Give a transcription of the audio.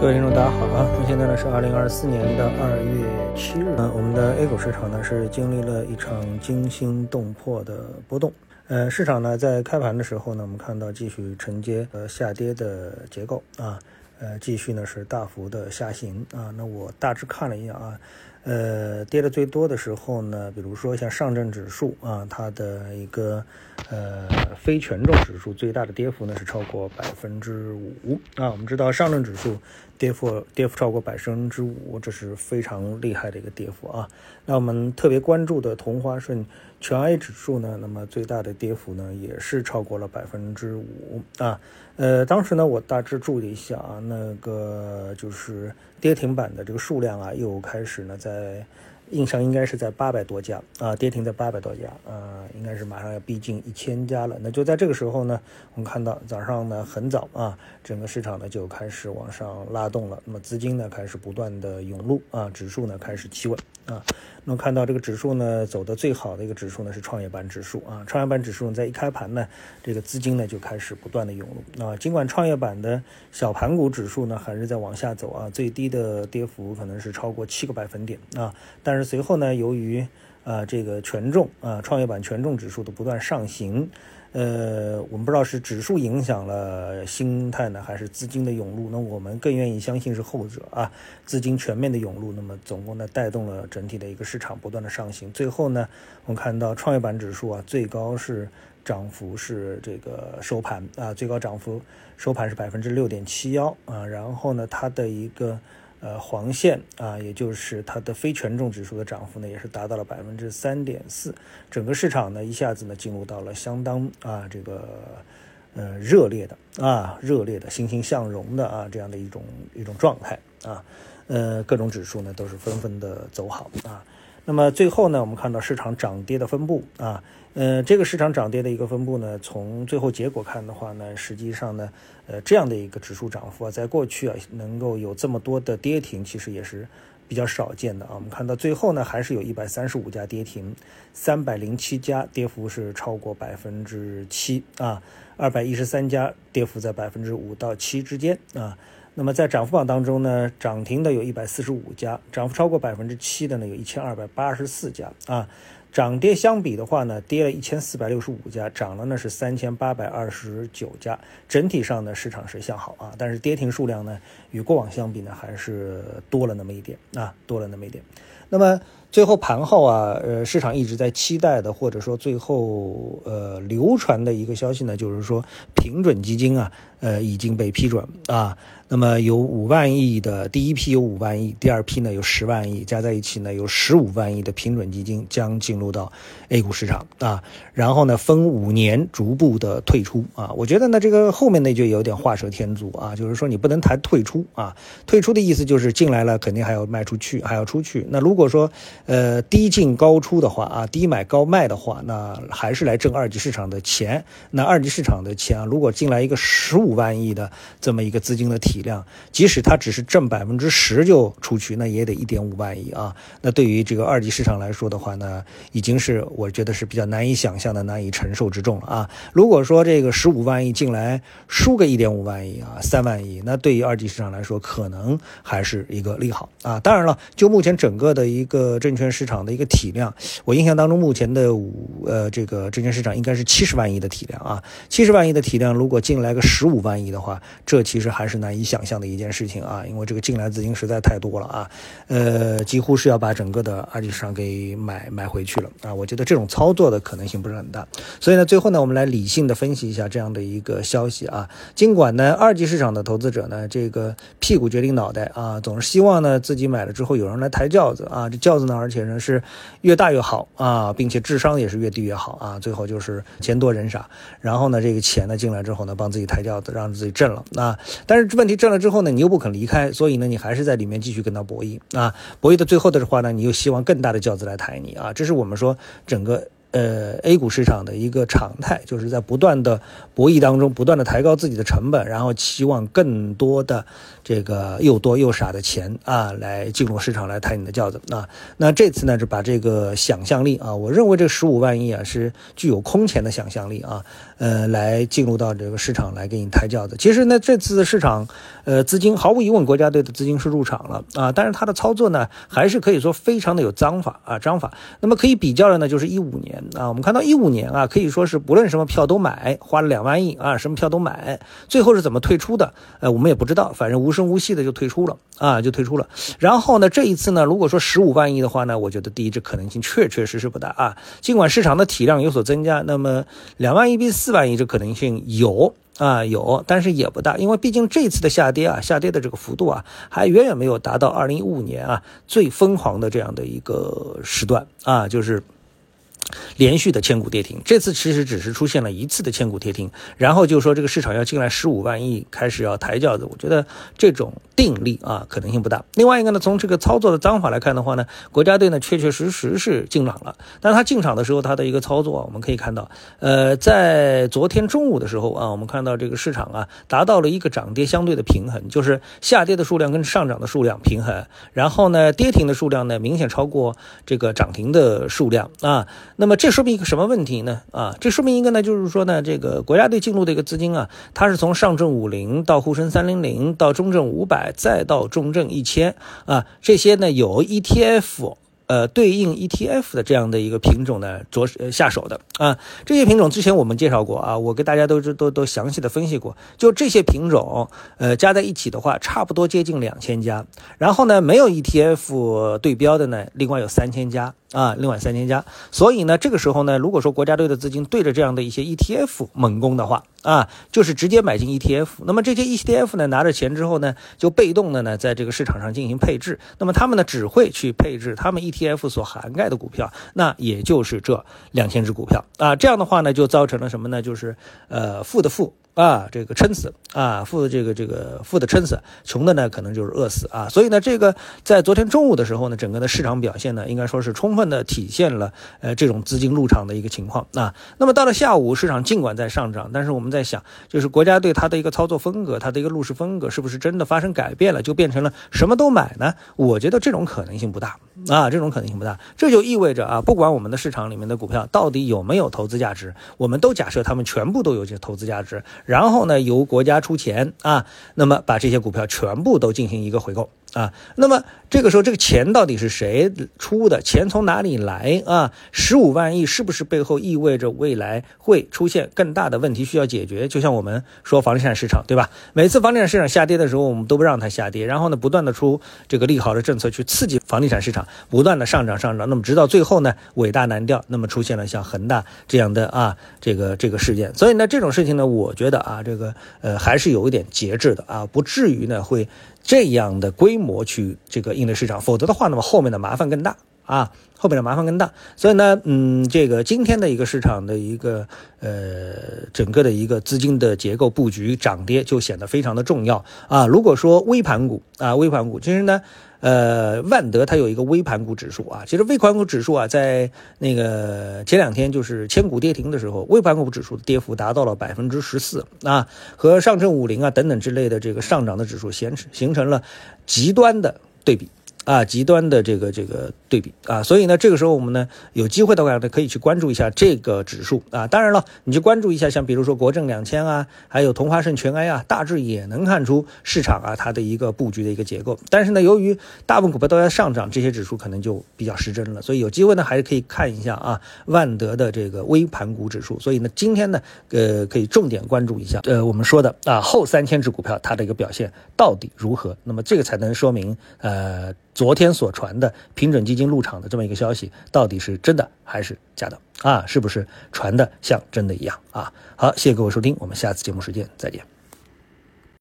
各位听众，大家好啊！那现在呢是二零二四年的二月七日，呃，我们的 A 股市场呢是经历了一场惊心动魄的波动。呃，市场呢在开盘的时候呢，我们看到继续承接呃下跌的结构啊，呃，继续呢是大幅的下行啊。那我大致看了一下啊，呃，跌的最多的时候呢，比如说像上证指数啊，它的一个呃非权重指数最大的跌幅呢是超过百分之五啊。我们知道上证指数。跌幅跌幅超过百分之五，这是非常厉害的一个跌幅啊。那我们特别关注的同花顺全 A 指数呢，那么最大的跌幅呢也是超过了百分之五啊。呃，当时呢我大致注意一下啊，那个就是跌停板的这个数量啊，又开始呢在。印象应该是在八百多家啊，跌停在八百多家，呃，应该是马上要逼近一千家了。那就在这个时候呢，我们看到早上呢很早啊，整个市场呢就开始往上拉动了，那么资金呢开始不断的涌入啊，指数呢开始企稳啊。能看到这个指数呢走的最好的一个指数呢是创业板指数啊，创业板指数在一开盘呢，这个资金呢就开始不断的涌入啊。尽管创业板的小盘股指数呢还是在往下走啊，最低的跌幅可能是超过七个百分点啊，但是随后呢，由于啊这个权重啊创业板权重指数的不断上行。呃，我们不知道是指数影响了心态呢，还是资金的涌入？那我们更愿意相信是后者啊，资金全面的涌入，那么总共呢带动了整体的一个市场不断的上行。最后呢，我们看到创业板指数啊，最高是涨幅是这个收盘啊，最高涨幅收盘是百分之六点七幺啊，然后呢，它的一个。呃，黄线啊，也就是它的非权重指数的涨幅呢，也是达到了百分之三点四，整个市场呢一下子呢进入到了相当啊这个呃热烈的啊热烈的欣欣向荣的啊这样的一种一种状态啊，呃各种指数呢都是纷纷的走好啊。那么最后呢，我们看到市场涨跌的分布啊，呃，这个市场涨跌的一个分布呢，从最后结果看的话呢，实际上呢，呃，这样的一个指数涨幅啊，在过去啊，能够有这么多的跌停，其实也是比较少见的啊。我们看到最后呢，还是有一百三十五家跌停，三百零七家跌幅是超过百分之七啊，二百一十三家跌幅在百分之五到七之间啊。那么在涨幅榜当中呢，涨停的有一百四十五家，涨幅超过百分之七的呢有一千二百八十四家啊。涨跌相比的话呢，跌了一千四百六十五家，涨了呢是三千八百二十九家。整体上呢，市场是向好啊，但是跌停数量呢，与过往相比呢，还是多了那么一点啊，多了那么一点。那么最后盘后啊，呃，市场一直在期待的，或者说最后呃流传的一个消息呢，就是说平准基金啊，呃已经被批准啊。那么有五万亿的第一批有五万亿，第二批呢有十万亿，加在一起呢有十五万亿的平准基金将进入到 A 股市场啊，然后呢分五年逐步的退出啊，我觉得呢这个后面呢就有点画蛇添足啊，就是说你不能谈退出啊，退出的意思就是进来了肯定还要卖出去，还要出去。那如果说呃低进高出的话啊，低买高卖的话，那还是来挣二级市场的钱。那二级市场的钱啊，如果进来一个十五万亿的这么一个资金的体。量，即使它只是挣百分之十就出去，那也得一点五万亿啊！那对于这个二级市场来说的话呢，已经是我觉得是比较难以想象的、难以承受之重了啊！如果说这个十五万亿进来输个一点五万亿啊、三万亿，那对于二级市场来说可能还是一个利好啊！当然了，就目前整个的一个这证券市场的一个体量，我印象当中目前的呃这个证券市场应该是七十万亿的体量啊，七十万亿的体量，如果进来个十五万亿的话，这其实还是难以。想象的一件事情啊，因为这个进来资金实在太多了啊，呃，几乎是要把整个的二级市场给买买回去了啊。我觉得这种操作的可能性不是很大，所以呢，最后呢，我们来理性的分析一下这样的一个消息啊。尽管呢，二级市场的投资者呢，这个屁股决定脑袋啊，总是希望呢自己买了之后有人来抬轿子啊，这轿子呢，而且呢是越大越好啊，并且智商也是越低越好啊。最后就是钱多人傻，然后呢，这个钱呢进来之后呢，帮自己抬轿子，让自己挣了啊。但是问题。挣了之后呢，你又不肯离开，所以呢，你还是在里面继续跟他博弈啊。博弈的最后的话呢，你又希望更大的轿子来抬你啊。这是我们说整个。呃，A 股市场的一个常态，就是在不断的博弈当中，不断的抬高自己的成本，然后期望更多的这个又多又傻的钱啊，来进入市场来抬你的轿子啊。那这次呢，就把这个想象力啊，我认为这十五万亿啊是具有空前的想象力啊，呃，来进入到这个市场来给你抬轿子。其实呢，这次的市场呃，资金毫无疑问，国家队的资金是入场了啊，但是它的操作呢，还是可以说非常的有章法啊，章法。那么可以比较的呢，就是一五年啊，我们看到一五年啊，可以说是不论什么票都买，花了两万亿啊，什么票都买，最后是怎么退出的？呃，我们也不知道，反正无声无息的就退出了啊，就退出了。然后呢，这一次呢，如果说十五万亿的话呢，我觉得第一，这可能性确确实实不大啊。尽管市场的体量有所增加，那么两万亿比四万亿这可能性有。啊，有，但是也不大，因为毕竟这次的下跌啊，下跌的这个幅度啊，还远远没有达到二零一五年啊最疯狂的这样的一个时段啊，就是。连续的千股跌停，这次其实只是出现了一次的千股跌停，然后就说这个市场要进来十五万亿，开始要抬轿子，我觉得这种定力啊可能性不大。另外一个呢，从这个操作的章法来看的话呢，国家队呢确确实实是进场了，但他进场的时候他的一个操作，我们可以看到，呃，在昨天中午的时候啊，我们看到这个市场啊达到了一个涨跌相对的平衡，就是下跌的数量跟上涨的数量平衡，然后呢跌停的数量呢明显超过这个涨停的数量啊。那么这说明一个什么问题呢？啊，这说明一个呢，就是说呢，这个国家队进入的一个资金啊，它是从上证五零到沪深三零零到中证五百再到中证一千啊，这些呢有 ETF。呃，对应 ETF 的这样的一个品种呢，着下手的。啊，这些品种之前我们介绍过啊，我给大家都都都详细的分析过，就这些品种，呃，加在一起的话，差不多接近两千家，然后呢，没有 ETF 对标的呢，另外有三千家。啊，另外三千家，所以呢，这个时候呢，如果说国家队的资金对着这样的一些 ETF 猛攻的话，啊，就是直接买进 ETF，那么这些 ETF 呢，拿着钱之后呢，就被动的呢，在这个市场上进行配置，那么他们呢，只会去配置他们 ETF 所涵盖的股票，那也就是这两千只股票啊，这样的话呢，就造成了什么呢？就是呃，负的负。啊，这个撑死啊，富的这个这个富的撑死，穷的呢可能就是饿死啊。所以呢，这个在昨天中午的时候呢，整个的市场表现呢，应该说是充分的体现了呃这种资金入场的一个情况啊。那么到了下午，市场尽管在上涨，但是我们在想，就是国家对它的一个操作风格，它的一个入市风格，是不是真的发生改变了，就变成了什么都买呢？我觉得这种可能性不大啊，这种可能性不大。这就意味着啊，不管我们的市场里面的股票到底有没有投资价值，我们都假设他们全部都有这投资价值。然后呢，由国家出钱啊，那么把这些股票全部都进行一个回购。啊，那么这个时候这个钱到底是谁出的？钱从哪里来啊？十五万亿是不是背后意味着未来会出现更大的问题需要解决？就像我们说房地产市场，对吧？每次房地产市场下跌的时候，我们都不让它下跌，然后呢，不断的出这个利好的政策去刺激房地产市场，不断的上涨上涨。那么直到最后呢，尾大难掉，那么出现了像恒大这样的啊这个这个事件。所以呢，这种事情呢，我觉得的啊，这个呃还是有一点节制的啊，不至于呢会。这样的规模去这个应对市场，否则的话，那么后面的麻烦更大啊，后面的麻烦更大。所以呢，嗯，这个今天的一个市场的一个呃整个的一个资金的结构布局涨跌就显得非常的重要啊。如果说微盘股啊，微盘股其实呢。呃，万德它有一个微盘股指数啊，其实微盘股指数啊，在那个前两天就是千股跌停的时候，微盘股指数的跌幅达到了百分之十四啊，和上证五零啊等等之类的这个上涨的指数形形成了极端的对比。啊，极端的这个这个对比啊，所以呢，这个时候我们呢有机会的话呢，可以去关注一下这个指数啊。当然了，你去关注一下，像比如说国证两千啊，还有同花顺全 A 啊，大致也能看出市场啊它的一个布局的一个结构。但是呢，由于大部分股票都在上涨，这些指数可能就比较失真了。所以有机会呢，还是可以看一下啊万德的这个微盘股指数。所以呢，今天呢，呃，可以重点关注一下呃我们说的啊后三千只股票它的一个表现到底如何。那么这个才能说明呃。昨天所传的平准基金入场的这么一个消息，到底是真的还是假的啊？是不是传的像真的一样啊？好，谢谢各位收听，我们下次节目时间再见。